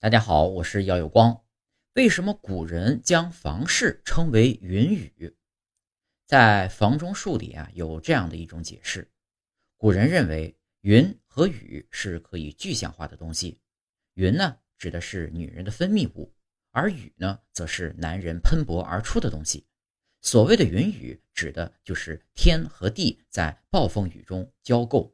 大家好，我是姚有光。为什么古人将房事称为云雨？在房中术里啊，有这样的一种解释：古人认为云和雨是可以具象化的东西。云呢，指的是女人的分泌物，而雨呢，则是男人喷薄而出的东西。所谓的云雨，指的就是天和地在暴风雨中交媾。